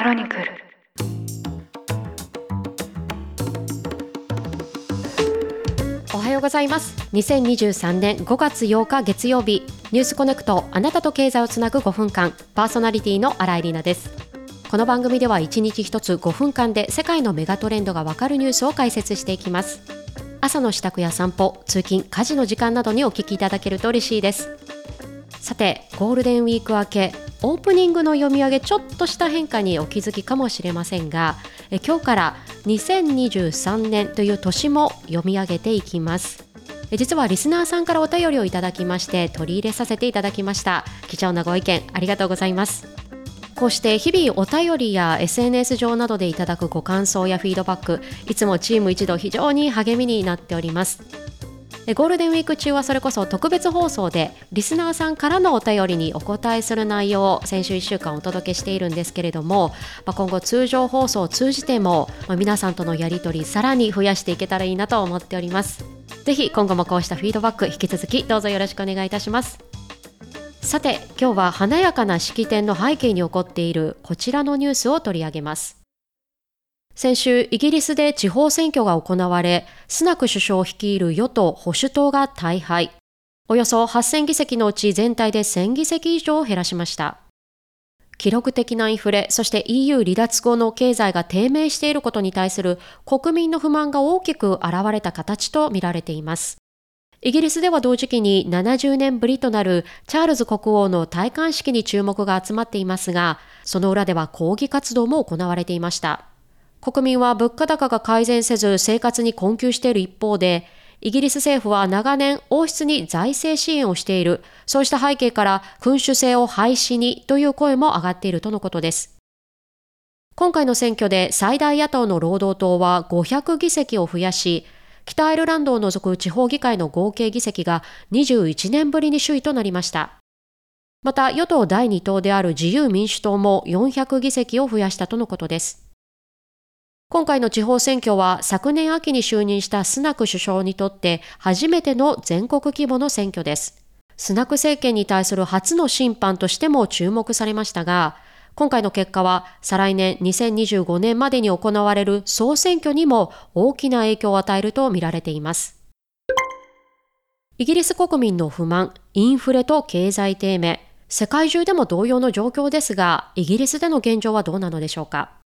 クロニクル。おはようございます。2023年5月8日月曜日。ニュースコネクトあなたと経済をつなぐ5分間パーソナリティの新井里奈です。この番組では1日1つ5分間で世界のメガトレンドがわかるニュースを解説していきます。朝の支度や散歩通勤家事の時間などにお聞きいただけると嬉しいです。さてゴールデンウィーク明けオープニングの読み上げちょっとした変化にお気づきかもしれませんが今日から2023年という年も読み上げていきます。実はリスナーさんからお便りをいただきまして取り入れさせていただきました。貴重なご意見ありがとうございます。こうして日々お便りや SNS 上などでいただくご感想やフィードバックいつもチーム一同非常に励みになっております。でゴールデンウィーク中はそれこそ特別放送でリスナーさんからのお便りにお答えする内容を先週1週間お届けしているんですけれども、まあ、今後通常放送を通じても、まあ、皆さんとのやり取りさらに増やしていけたらいいなと思っております。ぜひ今後もこうしたフィードバック引き続きどうぞよろしくお願いいたします。さて今日は華やかな式典の背景に起こっているこちらのニュースを取り上げます。先週、イギリスで地方選挙が行われ、スナク首相率いる与党保守党が大敗。およそ8000議席のうち全体で1000議席以上を減らしました。記録的なインフレ、そして EU 離脱後の経済が低迷していることに対する国民の不満が大きく現れた形と見られています。イギリスでは同時期に70年ぶりとなるチャールズ国王の戴冠式に注目が集まっていますが、その裏では抗議活動も行われていました。国民は物価高が改善せず生活に困窮している一方で、イギリス政府は長年王室に財政支援をしている、そうした背景から君主制を廃止にという声も上がっているとのことです。今回の選挙で最大野党の労働党は500議席を増やし、北アイルランドを除く地方議会の合計議席が21年ぶりに首位となりました。また与党第2党である自由民主党も400議席を増やしたとのことです。今回の地方選挙は昨年秋に就任したスナク首相にとって初めての全国規模の選挙です。スナク政権に対する初の審判としても注目されましたが、今回の結果は再来年2025年までに行われる総選挙にも大きな影響を与えると見られています。イギリス国民の不満、インフレと経済低迷、世界中でも同様の状況ですが、イギリスでの現状はどうなのでしょうか？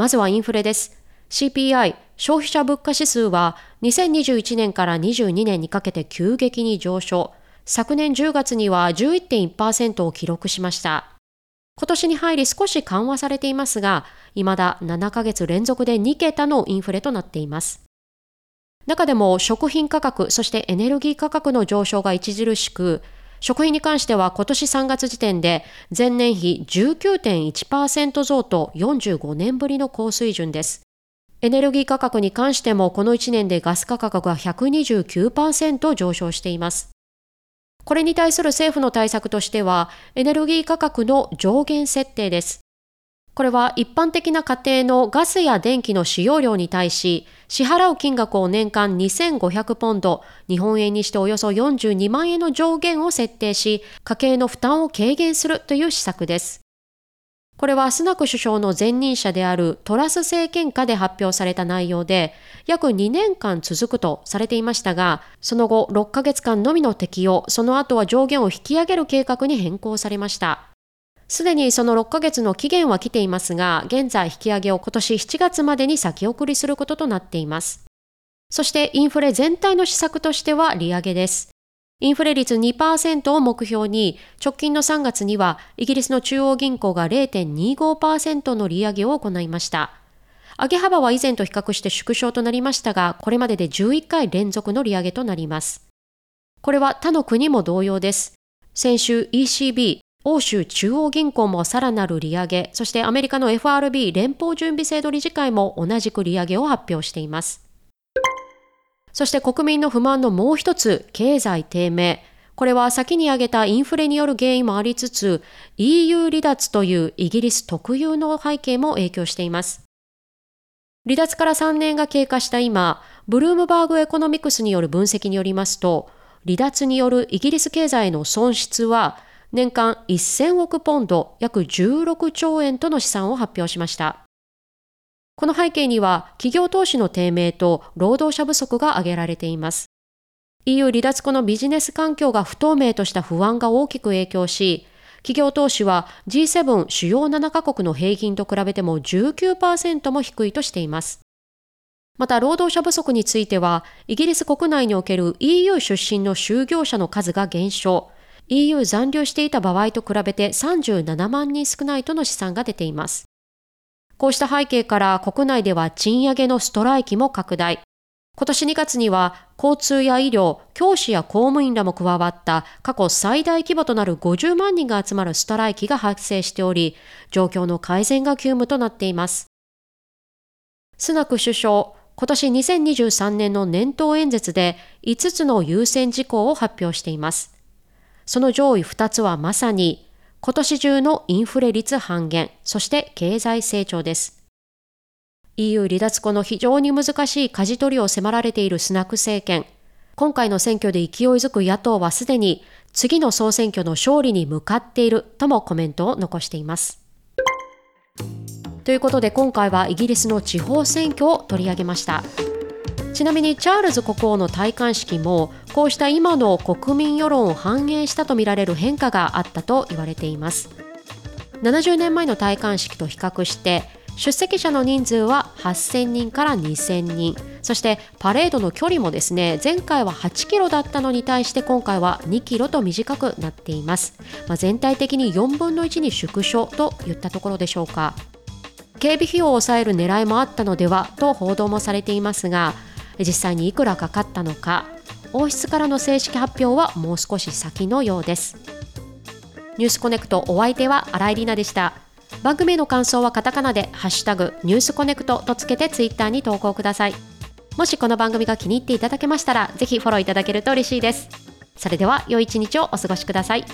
まずはインフレです。CPI 消費者物価指数は2021年から22年にかけて急激に上昇。昨年10月には11.1%を記録しました。今年に入り少し緩和されていますが、未だ7ヶ月連続で2桁のインフレとなっています。中でも食品価格、そしてエネルギー価格の上昇が著しく、食品に関しては今年3月時点で前年比19.1%増と45年ぶりの高水準です。エネルギー価格に関してもこの1年でガス価格が129%上昇しています。これに対する政府の対策としては、エネルギー価格の上限設定です。これは一般的な家庭のガスや電気の使用量に対し、支払う金額を年間2500ポンド、日本円にしておよそ42万円の上限を設定し、家計の負担を軽減するという施策です。これはスナク首相の前任者であるトラス政権下で発表された内容で、約2年間続くとされていましたが、その後6ヶ月間のみの適用、その後は上限を引き上げる計画に変更されました。すでにその6ヶ月の期限は来ていますが、現在引き上げを今年7月までに先送りすることとなっています。そしてインフレ全体の施策としては利上げです。インフレ率2%を目標に、直近の3月にはイギリスの中央銀行が0.25%の利上げを行いました。上げ幅は以前と比較して縮小となりましたが、これまでで11回連続の利上げとなります。これは他の国も同様です。先週 ECB 欧州中央銀行もさらなる利上げ、そしてアメリカの FRB 連邦準備制度理事会も同じく利上げを発表しています。そして国民の不満のもう一つ、経済低迷。これは先に挙げたインフレによる原因もありつつ、EU 離脱というイギリス特有の背景も影響しています。離脱から3年が経過した今、ブルームバーグエコノミクスによる分析によりますと、離脱によるイギリス経済の損失は年間1000億ポンド約16兆円との試算を発表しました。この背景には企業投資の低迷と労働者不足が挙げられています。EU 離脱後のビジネス環境が不透明とした不安が大きく影響し、企業投資は G7 主要7カ国の平均と比べても19%も低いとしています。また労働者不足については、イギリス国内における EU 出身の就業者の数が減少、EU 残留していた場合と比べて37万人少ないとの試算が出ています。こうした背景から国内では賃上げのストライキも拡大。今年2月には交通や医療、教師や公務員らも加わった過去最大規模となる50万人が集まるストライキが発生しており、状況の改善が急務となっています。スナク首相、今年2023年の年頭演説で5つの優先事項を発表しています。その上位2つはまさに今年中のインフレ率半減、そして経済成長です。EU 離脱後の非常に難しい舵取りを迫られているスナク政権。今回の選挙で勢いづく野党はすでに次の総選挙の勝利に向かっているともコメントを残しています。ということで今回はイギリスの地方選挙を取り上げましたちなみにチャールズ国王の戴冠式もこうした今の国民世論を反映したとみられる変化があったと言われています。70年前の戴冠式と比較して出席者の人数は8000人から2000人。そしてパレードの距離もですね前回は8キロだったのに対して今回は2キロと短くなっています、まあ、全体的に4分の1に縮小といったところでしょうか。警備費用を抑える狙いもあったのではと報道もされていますが実際にいくらかかったのか。王室からの正式発表はもう少し先のようです。ニュースコネクトお相手は新井里奈でした。番組への感想はカタカナでハッシュタグニュースコネクトとつけてツイッターに投稿ください。もしこの番組が気に入っていただけましたらぜひフォローいただけると嬉しいです。それでは良い一日をお過ごしください。